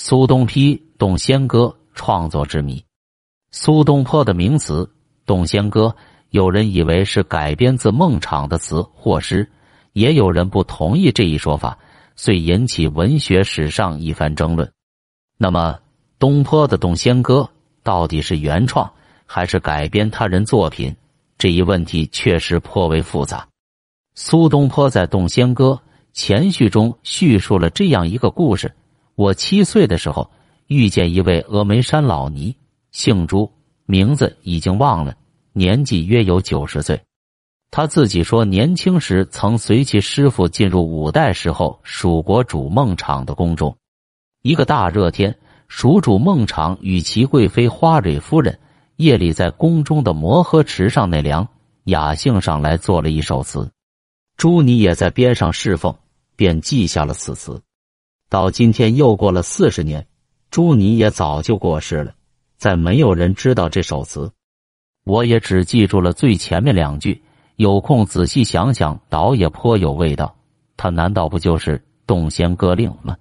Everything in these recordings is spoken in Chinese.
苏东坡《洞仙歌》创作之谜。苏东坡的名词《洞仙歌》，有人以为是改编自孟昶的词或诗，也有人不同意这一说法，遂引起文学史上一番争论。那么，东坡的《洞仙歌》到底是原创还是改编他人作品？这一问题确实颇为复杂。苏东坡在《洞仙歌》前序中叙述了这样一个故事：我七岁的时候，遇见一位峨眉山老尼。姓朱，名字已经忘了，年纪约有九十岁。他自己说，年轻时曾随其师傅进入五代时候蜀国主孟昶的宫中。一个大热天，蜀主孟昶与其贵妃花蕊夫人夜里在宫中的摩诃池上纳凉，雅兴上来做了一首词。朱尼也在边上侍奉，便记下了此词。到今天又过了四十年，朱尼也早就过世了。再没有人知道这首词，我也只记住了最前面两句。有空仔细想想，倒也颇有味道。他难道不就是《洞仙歌令》吗？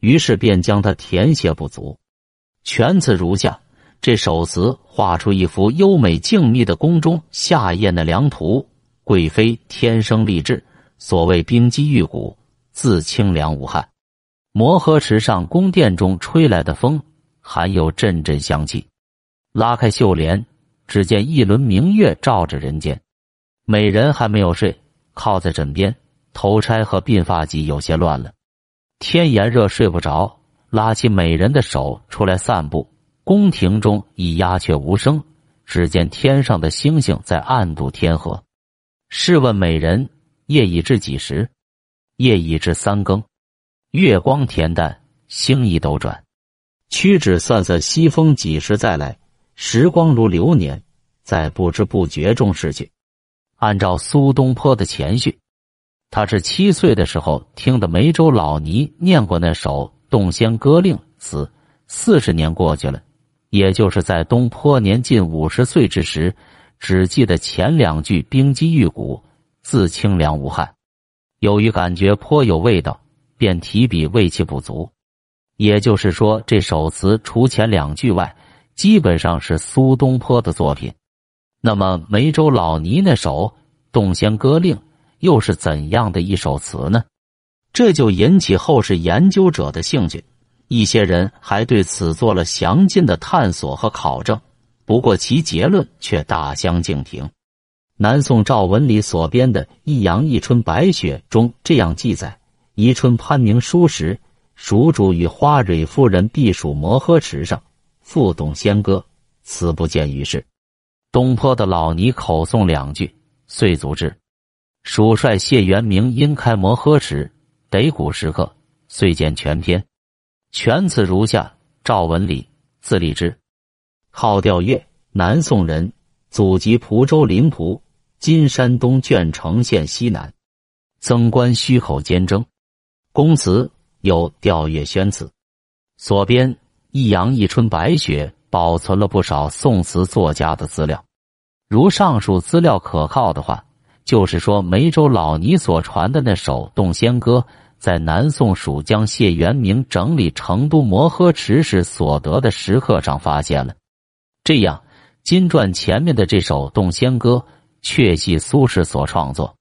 于是便将它填写不足。全词如下：这首词画出一幅优美静谧的宫中夏宴的良图，贵妃天生丽质，所谓冰肌玉骨，自清凉无憾。摩诃池上宫殿中吹来的风。含有阵阵香气，拉开绣帘，只见一轮明月照着人间。美人还没有睡，靠在枕边，头钗和鬓发髻有些乱了。天炎热，睡不着，拉起美人的手出来散步。宫廷中已鸦雀无声，只见天上的星星在暗度天河。试问美人，夜已至几时？夜已至三更，月光恬淡，星移斗转。屈指算算，西风几时再来？时光如流年，在不知不觉中逝去。按照苏东坡的前序，他是七岁的时候听的梅州老尼念过那首《洞仙歌令》词。四十年过去了，也就是在东坡年近五十岁之时，只记得前两句“冰肌玉骨，自清凉无憾”。由于感觉颇有味道，便提笔为其补足。也就是说，这首词除前两句外，基本上是苏东坡的作品。那么梅州老尼那首《洞仙歌令》又是怎样的一首词呢？这就引起后世研究者的兴趣。一些人还对此做了详尽的探索和考证，不过其结论却大相径庭。南宋赵文礼所编的《益阳一春白雪》中这样记载：宜春潘明书时。蜀主与花蕊夫人避暑摩诃池上，复懂仙歌，此不见于世。东坡的老尼口诵两句，遂足之。蜀帅谢元明因开摩诃池，得古时刻，遂见全篇。全词如下：赵文礼，字立之，号调岳，南宋人，祖籍蒲州临蒲，今山东鄄城县西南。曾官虚口兼征，公祠。有《调阅宣词》，所编《益阳一春白雪》保存了不少宋词作家的资料。如上述资料可靠的话，就是说梅州老尼所传的那首《洞仙歌》，在南宋蜀将谢元明整理成都摩诃池时所得的石刻上发现了。这样，金传前面的这首《洞仙歌》确系苏轼所创作。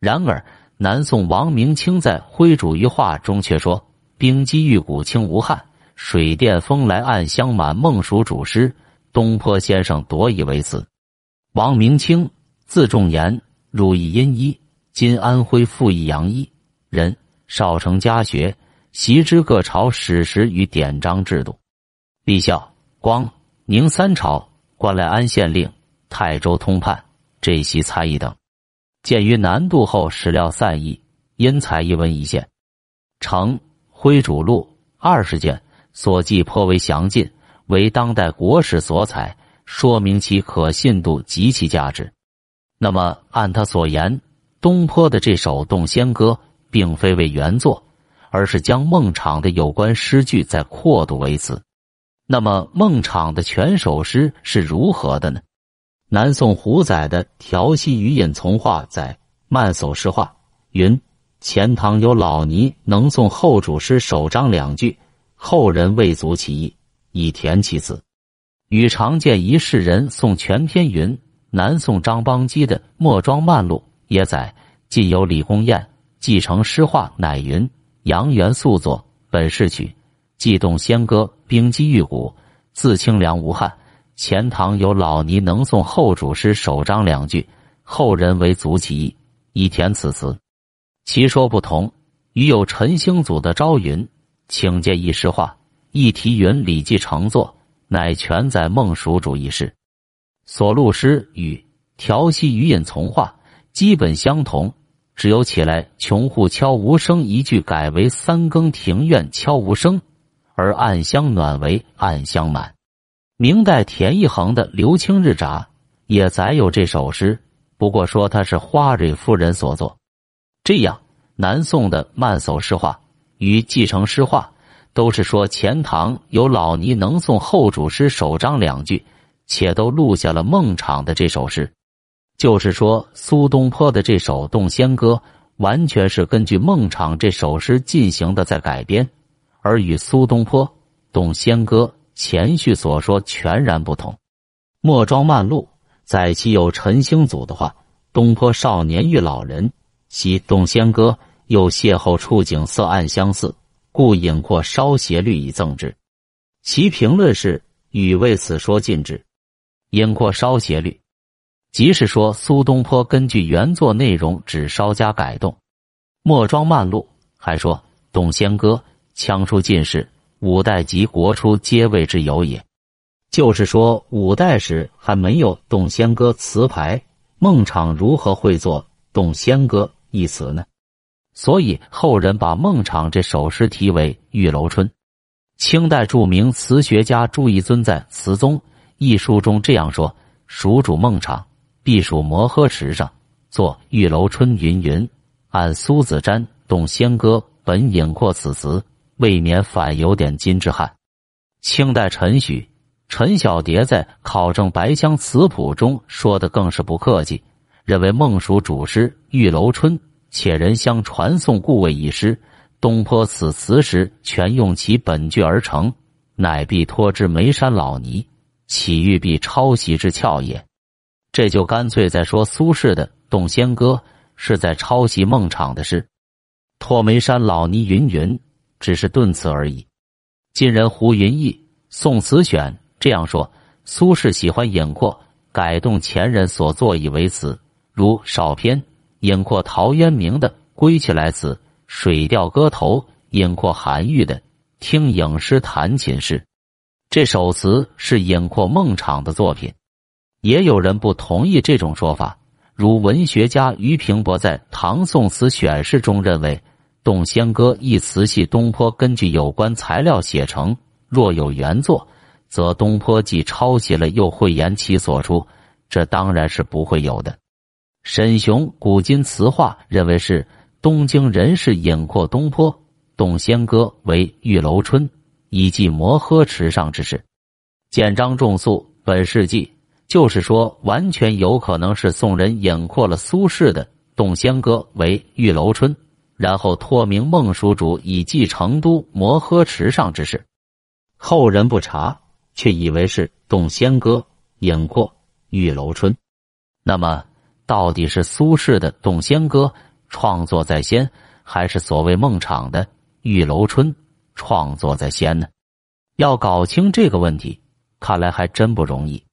然而，南宋王明清在《徽主于画》中却说：“冰肌玉骨清无憾，水殿风来暗香满。”孟蜀主诗，东坡先生夺以为词。王明清，字仲言，汝意殷一，今安徽阜益阳一人，少承家学，习之各朝史实与典章制度。立孝、光、宁三朝，官来安县令、泰州通判、浙西参议等。鉴于难度后史料散佚，因采一文一献，成《徽主录》二十卷，所记颇为详尽，为当代国史所采，说明其可信度及其价值。那么，按他所言，东坡的这首《洞仙歌》并非为原作，而是将孟昶的有关诗句再扩读为词。那么，孟昶的全首诗是如何的呢？南宋胡载的《调息余隐从话》载《慢叟诗话》云：前唐有老尼能诵后主诗首章两句，后人未足其意，以填其词。与常见一世人宋全篇云：南宋张邦基的《墨庄漫录》也载，晋有李公彦继承诗画，乃云：杨元素作本是曲，既动仙歌，冰肌玉骨，自清凉无憾。前唐有老尼能诵后主诗首章两句，后人为足其意，以填此词。其说不同，与有陈兴祖的朝云。请见一诗话，一题云《礼记》成作，乃全在孟蜀主一事。所录诗与调息余隐从化基本相同，只有起来穷户悄无声一句改为三更庭院悄无声，而暗香暖为暗香满。明代田一衡的《刘清日札》也载有这首诗，不过说他是花蕊夫人所作。这样，南宋的慢叟诗话。与继承诗话，都是说前唐有老尼能诵后主诗首章两句，且都录下了孟昶的这首诗。就是说，苏东坡的这首《洞仙歌》完全是根据孟昶这首诗进行的在改编，而与苏东坡《洞仙歌》前序所说全然不同。《墨庄漫录》在其有陈兴祖的话：“东坡少年遇老人，习《洞仙歌》。”又邂逅处景色暗相似，故引括稍斜律以赠之。其评论是：与为此说尽之。引括稍斜律，即是说苏东坡根据原作内容只稍加改动。墨庄漫录还说，董仙歌腔出进士，五代及国初皆谓之有也。就是说，五代时还没有董仙歌词牌，孟昶如何会作董仙歌一词呢？所以后人把孟昶这首诗题为《玉楼春》。清代著名词学家朱彝尊在《词宗》一书中这样说：“蜀主孟昶，避暑摩诃池上，作《玉楼春》云云。按苏子瞻《动仙歌》本引括此词，未免反有点金之憾。”清代陈许、陈小蝶在《考证白香词谱》中说的更是不客气，认为孟蜀主诗《玉楼春》。且人相传颂故为一诗，东坡此词时全用其本句而成，乃必托之眉山老尼，岂欲必抄袭之俏也？这就干脆在说苏轼的《洞仙歌》是在抄袭孟昶的诗，托眉山老尼云云，只是顿词而已。今人胡云逸《宋词选》这样说：苏轼喜欢引括改动前人所作以为词，如少篇。引括陶渊明的《归去来辞》，《水调歌头》引括韩愈的《听影诗弹琴诗》，这首词是引括孟昶的作品。也有人不同意这种说法，如文学家俞平伯在《唐宋词选释》中认为，《洞仙歌》一词系东坡根据有关材料写成，若有原作，则东坡既抄袭了，又讳言其所出，这当然是不会有的。沈雄《古今词话》认为是东京人士引括东坡《洞仙歌》为《玉楼春》，以记摩诃池上之事。简章仲素《本世纪》就是说，完全有可能是宋人引括了苏轼的《洞仙歌》为《玉楼春》，然后托名孟蜀主以记成都摩诃池上之事。后人不查，却以为是《洞仙歌》引括《玉楼春》，那么。到底是苏轼的《洞仙歌》创作在先，还是所谓孟昶的《玉楼春》创作在先呢？要搞清这个问题，看来还真不容易。